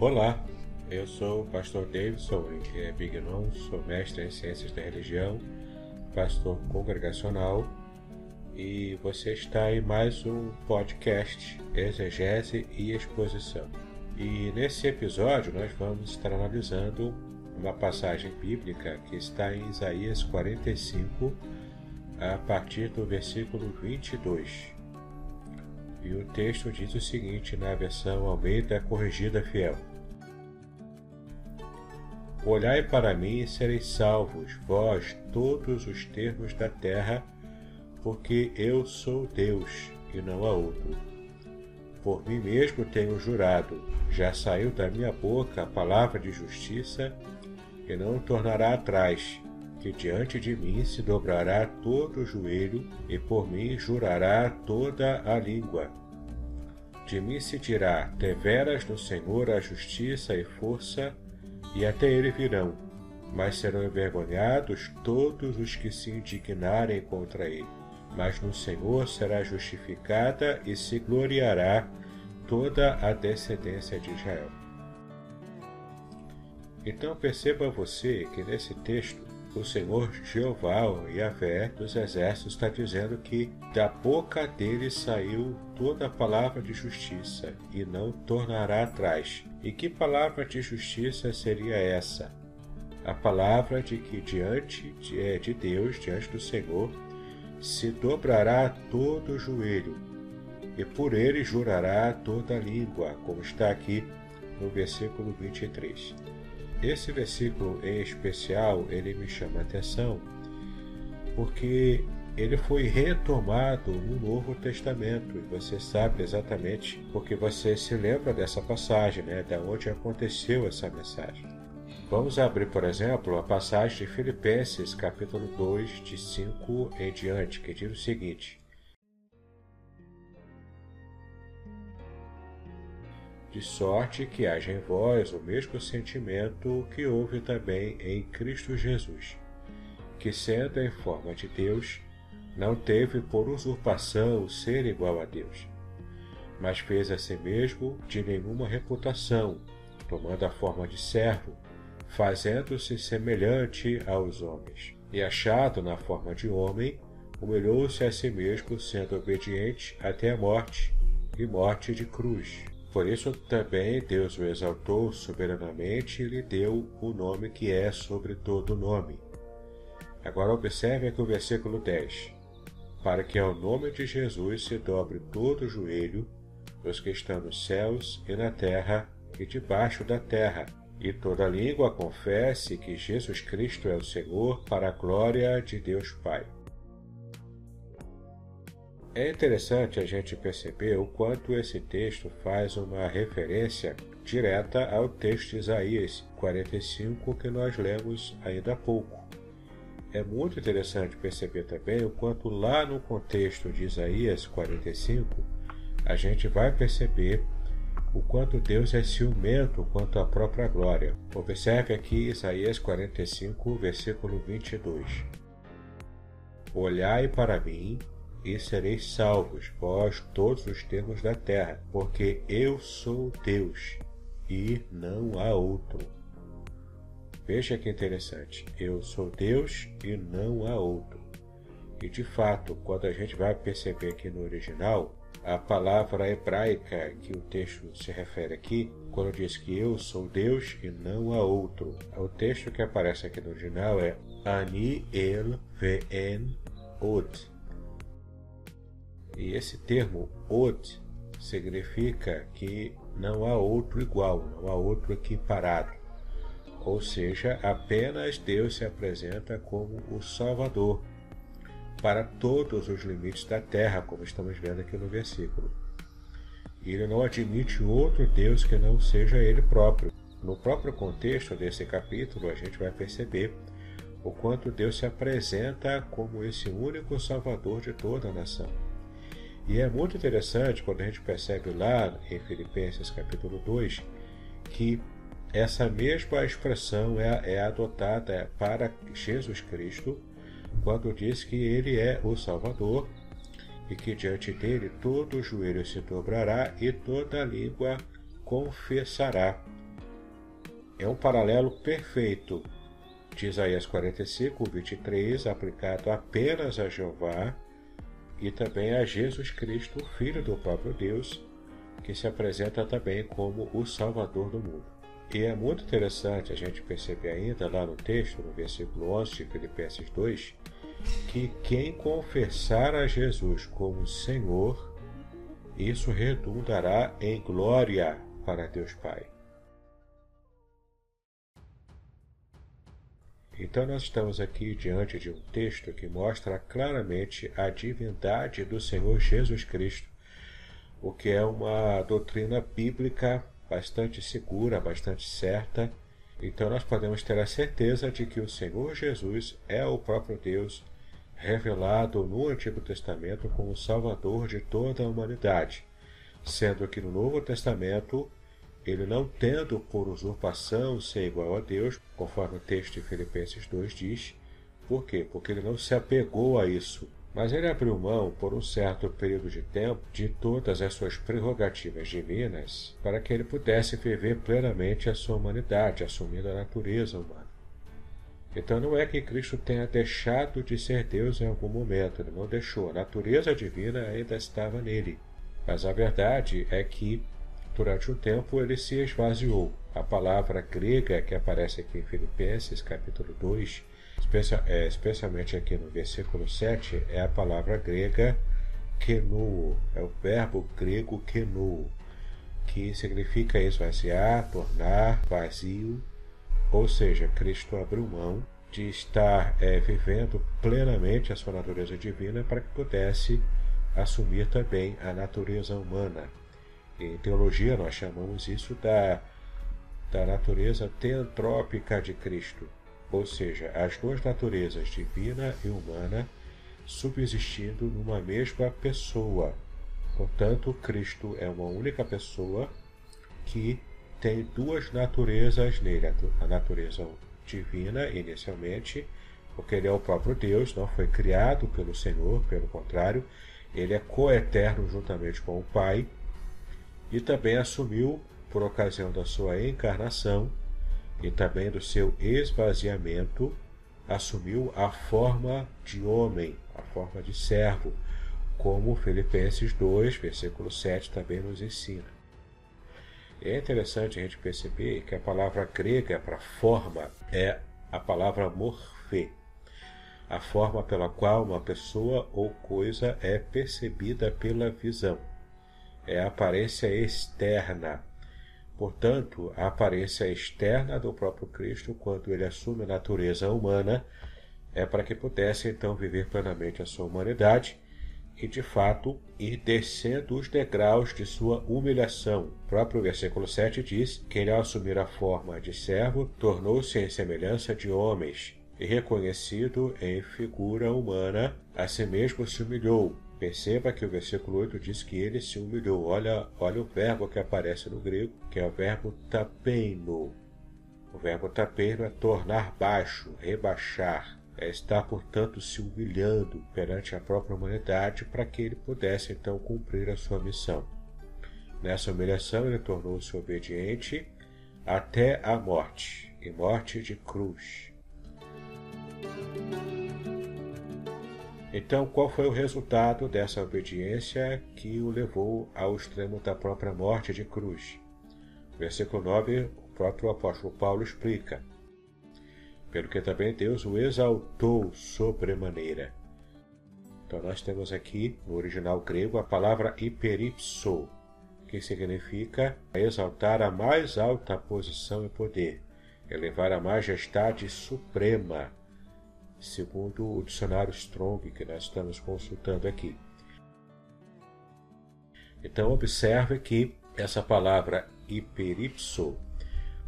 Olá, eu sou o pastor Davidson é Bignon, sou mestre em Ciências da Religião, pastor congregacional e você está em mais um podcast Exegese e Exposição. E nesse episódio nós vamos estar analisando uma passagem bíblica que está em Isaías 45, a partir do versículo 22. E o texto diz o seguinte na versão Almeida Corrigida Fiel: Olhai para mim e sereis salvos, vós, todos os termos da terra, porque eu sou Deus e não há outro. Por mim mesmo tenho jurado, já saiu da minha boca a palavra de justiça, e não tornará atrás, que diante de mim se dobrará todo o joelho, e por mim jurará toda a língua. De mim se dirá: deveras no Senhor a justiça e força, e até ele virão, mas serão envergonhados todos os que se indignarem contra ele. Mas no Senhor será justificada e se gloriará toda a descendência de Israel. Então perceba você que nesse texto o Senhor Jeová, Yahvé dos exércitos, está dizendo que da boca dele saiu toda a palavra de justiça e não tornará atrás. E que palavra de justiça seria essa? A palavra de que diante de, é, de Deus, diante do Senhor, se dobrará todo o joelho, e por ele jurará toda a língua, como está aqui no versículo 23. Esse versículo em especial, ele me chama a atenção porque ele foi retomado no Novo Testamento e você sabe exatamente porque você se lembra dessa passagem, né, da onde aconteceu essa mensagem. Vamos abrir, por exemplo, a passagem de Filipenses, capítulo 2, de 5 em diante, que diz o seguinte: de sorte que haja em vós o mesmo sentimento que houve também em Cristo Jesus, que, sendo em forma de Deus, não teve por usurpação ser igual a Deus, mas fez a si mesmo de nenhuma reputação, tomando a forma de servo, fazendo-se semelhante aos homens. E achado na forma de homem, humilhou-se a si mesmo, sendo obediente até a morte e morte de cruz. Por isso também Deus o exaltou soberanamente e lhe deu o nome que é sobre todo nome. Agora observe aqui o versículo 10. Para que ao nome de Jesus se dobre todo o joelho dos que estão nos céus e na terra e debaixo da terra, e toda língua confesse que Jesus Cristo é o Senhor, para a glória de Deus Pai. É interessante a gente perceber o quanto esse texto faz uma referência direta ao texto de Isaías 45 que nós lemos ainda há pouco. É muito interessante perceber também o quanto lá no contexto de Isaías 45 a gente vai perceber o quanto Deus é ciumento quanto à própria glória. Observe aqui Isaías 45, versículo 22. Olhai para mim e sereis salvos, vós todos os termos da terra, porque eu sou Deus e não há outro. Veja que interessante, eu sou Deus e não há outro. E de fato, quando a gente vai perceber aqui no original, a palavra hebraica que o texto se refere aqui, quando diz que eu sou Deus e não há outro, o texto que aparece aqui no original é Ani el ve'en od, e esse termo Od significa que não há outro igual, não há outro equiparado. Ou seja, apenas Deus se apresenta como o Salvador para todos os limites da terra, como estamos vendo aqui no versículo. Ele não admite outro Deus que não seja ele próprio. No próprio contexto desse capítulo, a gente vai perceber o quanto Deus se apresenta como esse único Salvador de toda a nação. E é muito interessante quando a gente percebe lá em Filipenses capítulo 2 que essa mesma expressão é, é adotada para Jesus Cristo quando diz que ele é o Salvador e que diante dele todo o joelho se dobrará e toda língua confessará. É um paralelo perfeito de Isaías 45, 23, aplicado apenas a Jeová e também a Jesus Cristo, Filho do próprio Deus, que se apresenta também como o Salvador do mundo. E é muito interessante a gente perceber ainda lá no texto, no versículo 11 de Filipenses 2, que quem confessar a Jesus como Senhor, isso redundará em glória para Deus Pai. Então, nós estamos aqui diante de um texto que mostra claramente a divindade do Senhor Jesus Cristo, o que é uma doutrina bíblica bastante segura, bastante certa. Então, nós podemos ter a certeza de que o Senhor Jesus é o próprio Deus revelado no Antigo Testamento como Salvador de toda a humanidade, sendo que no Novo Testamento ele não tendo por usurpação ser igual a Deus, conforme o texto de Filipenses 2 diz. Por quê? Porque ele não se apegou a isso, mas ele abriu mão, por um certo período de tempo, de todas as suas prerrogativas divinas, para que ele pudesse viver plenamente a sua humanidade, assumindo a natureza humana. Então não é que Cristo tenha deixado de ser Deus em algum momento, ele não deixou, a natureza divina ainda estava nele. Mas a verdade é que durante um tempo ele se esvaziou. A palavra grega que aparece aqui em Filipenses, capítulo 2, é, especialmente aqui no versículo 7, é a palavra grega kenoo, é o verbo grego kenoo, que significa esvaziar, tornar vazio, ou seja, Cristo abriu mão de estar é, vivendo plenamente a sua natureza divina para que pudesse assumir também a natureza humana. Em teologia, nós chamamos isso da, da natureza teantrópica de Cristo, ou seja, as duas naturezas, divina e humana, subsistindo numa mesma pessoa. Portanto, Cristo é uma única pessoa que tem duas naturezas nele: a natureza divina, inicialmente, porque ele é o próprio Deus, não foi criado pelo Senhor, pelo contrário, ele é coeterno juntamente com o Pai e também assumiu, por ocasião da sua encarnação e também do seu esvaziamento, assumiu a forma de homem, a forma de servo, como Filipenses 2, versículo 7 também nos ensina. É interessante a gente perceber que a palavra grega para forma é a palavra morfê, a forma pela qual uma pessoa ou coisa é percebida pela visão é a aparência externa. Portanto, a aparência externa do próprio Cristo, quando ele assume a natureza humana, é para que pudesse então viver plenamente a sua humanidade e, de fato, ir descendo os degraus de sua humilhação. O próprio versículo 7 diz que ele, ao assumir a forma de servo, tornou-se em semelhança de homens e, reconhecido em figura humana, a si mesmo se humilhou, Perceba que o versículo 8 diz que ele se humilhou. Olha, olha o verbo que aparece no grego, que é o verbo tapeino. O verbo tapeino é tornar baixo, rebaixar. É estar, portanto, se humilhando perante a própria humanidade para que ele pudesse então cumprir a sua missão. Nessa humilhação, ele tornou-se obediente até a morte e morte de cruz. Então, qual foi o resultado dessa obediência que o levou ao extremo da própria morte de cruz? Versículo 9, o próprio apóstolo Paulo explica: Pelo que também Deus o exaltou sobremaneira. Então, nós temos aqui no original grego a palavra hiperipso, que significa exaltar a mais alta posição e poder, elevar a majestade suprema segundo o dicionário Strong que nós estamos consultando aqui. Então, observe que essa palavra hiperipso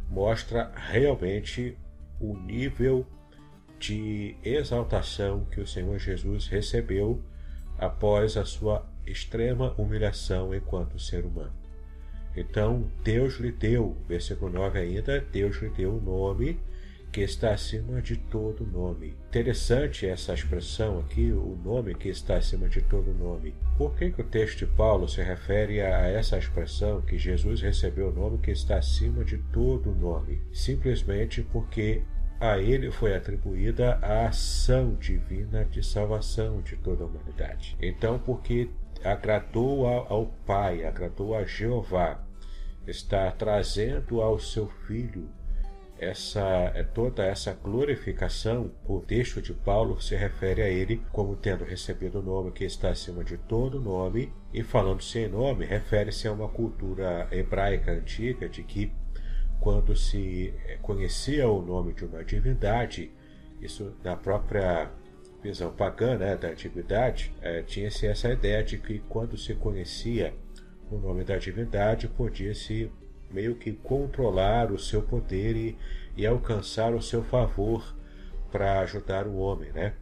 mostra realmente o nível de exaltação que o Senhor Jesus recebeu após a sua extrema humilhação enquanto ser humano. Então, Deus lhe deu, versículo 9 ainda, Deus lhe deu o nome que está acima de todo nome. Interessante essa expressão aqui, o nome que está acima de todo nome. Por que, que o texto de Paulo se refere a essa expressão que Jesus recebeu o nome que está acima de todo nome? Simplesmente porque a ele foi atribuída a ação divina de salvação de toda a humanidade. Então, porque agradou ao Pai, agradou a Jeová, está trazendo ao seu Filho essa é toda essa glorificação, o texto de Paulo se refere a ele como tendo recebido o nome que está acima de todo nome, e falando-se em nome, refere-se a uma cultura hebraica antiga de que quando se conhecia o nome de uma divindade, isso na própria visão pagã né, da antiguidade, é, tinha-se essa ideia de que quando se conhecia o nome da divindade, podia-se meio que controlar o seu poder e, e alcançar o seu favor para ajudar o homem, né?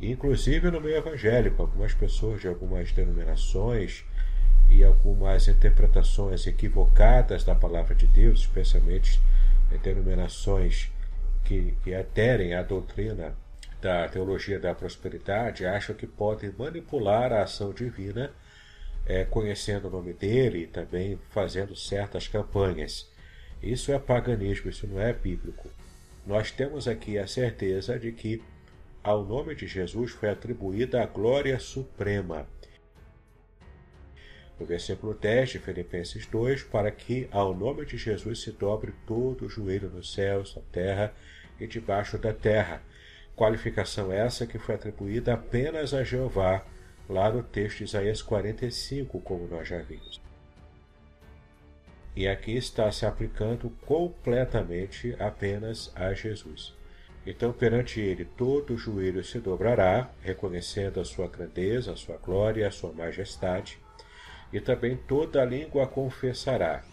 Inclusive no meio evangélico, algumas pessoas de algumas denominações e algumas interpretações equivocadas da palavra de Deus, especialmente denominações que, que aderem à doutrina da teologia da prosperidade acham que podem manipular a ação divina, é, conhecendo o nome dele e também fazendo certas campanhas. Isso é paganismo, isso não é bíblico. Nós temos aqui a certeza de que ao nome de Jesus foi atribuída a glória suprema. No versículo 10 de Filipenses 2, para que ao nome de Jesus se dobre todo o joelho nos céus, na terra e debaixo da terra Qualificação essa que foi atribuída apenas a Jeová, lá no texto de Isaías 45, como nós já vimos. E aqui está se aplicando completamente apenas a Jesus. Então, perante ele, todo joelho se dobrará, reconhecendo a sua grandeza, a sua glória, a sua majestade, e também toda língua confessará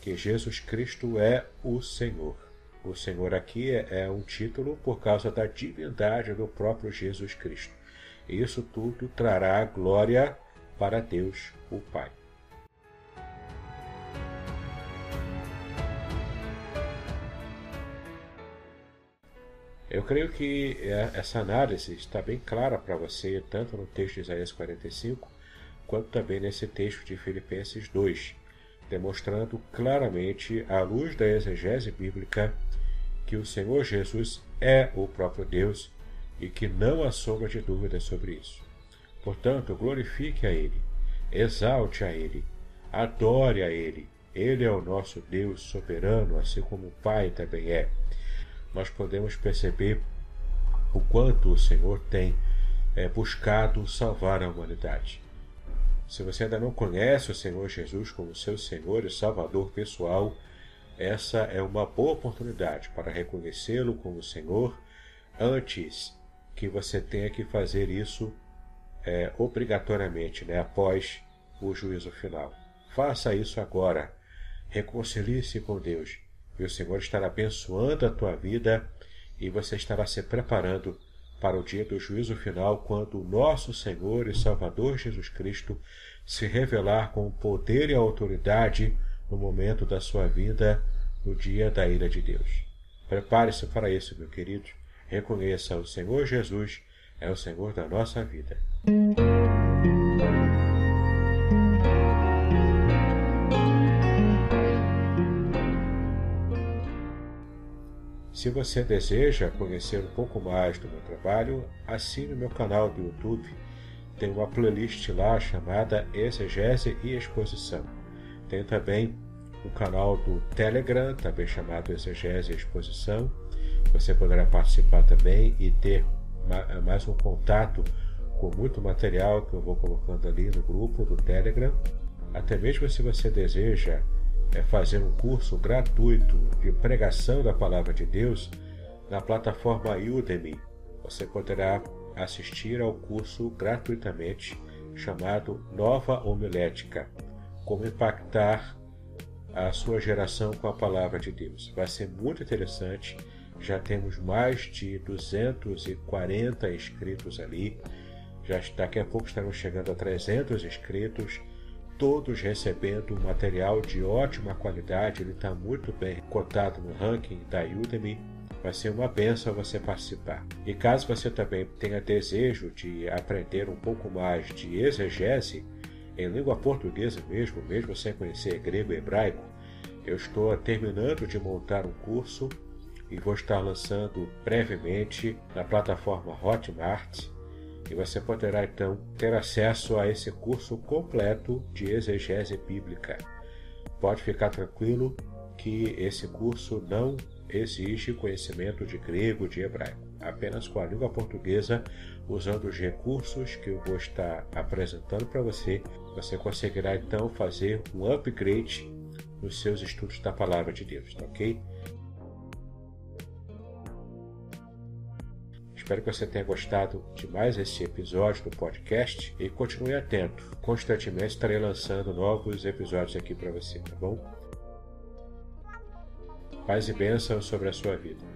que Jesus Cristo é o Senhor. O Senhor aqui é, um título por causa da divindade do próprio Jesus Cristo. Isso tudo trará glória para Deus, o Pai. Eu creio que é, essa análise está bem clara para você, tanto no texto de Isaías 45, quanto também nesse texto de Filipenses 2, demonstrando claramente, à luz da exegese bíblica, que o Senhor Jesus é o próprio Deus e que não há sombra de dúvida sobre isso. Portanto, glorifique a Ele, exalte a Ele, adore a Ele. Ele é o nosso Deus soberano, assim como o Pai também é. Nós podemos perceber o quanto o Senhor tem é, buscado salvar a humanidade. Se você ainda não conhece o Senhor Jesus como seu Senhor e Salvador pessoal, essa é uma boa oportunidade para reconhecê-lo como Senhor antes que você tenha que fazer isso é, obrigatoriamente, né, após o juízo final. Faça isso agora. Reconcilie-se com Deus e o Senhor estará abençoando a tua vida e você estará se preparando para o dia do juízo final, quando o nosso Senhor e Salvador Jesus Cristo se revelar com poder e autoridade no momento da sua vida, no dia da ira de Deus. Prepare-se para isso, meu querido. Reconheça o Senhor Jesus é o Senhor da nossa vida. Se você deseja conhecer um pouco mais do meu trabalho, assine o meu canal do YouTube. Tem uma playlist lá chamada Exegese e Exposição. Tem também o canal do Telegram, também chamado Exegese Exposição. Você poderá participar também e ter mais um contato com muito material que eu vou colocando ali no grupo do Telegram. Até mesmo se você deseja é, fazer um curso gratuito de pregação da Palavra de Deus na plataforma Udemy, você poderá assistir ao curso gratuitamente chamado Nova Homilética Como Impactar a sua geração com a palavra de Deus. Vai ser muito interessante. Já temos mais de 240 inscritos ali. Já daqui a pouco estaremos chegando a 300 inscritos. todos recebendo material de ótima qualidade, ele está muito bem cotado no ranking da Udemy. Vai ser uma benção você participar. E caso você também tenha desejo de aprender um pouco mais de exegese, em língua portuguesa mesmo, mesmo sem conhecer grego e hebraico, eu estou terminando de montar um curso e vou estar lançando brevemente na plataforma Hotmart. E você poderá então ter acesso a esse curso completo de exegese bíblica. Pode ficar tranquilo que esse curso não exige conhecimento de grego, de hebraico. Apenas com a língua portuguesa, usando os recursos que eu vou estar apresentando para você, você conseguirá então fazer um upgrade nos seus estudos da palavra de Deus, tá ok? Espero que você tenha gostado de mais esse episódio do podcast e continue atento. Constantemente estarei lançando novos episódios aqui para você, tá bom? Paz e bênção sobre a sua vida.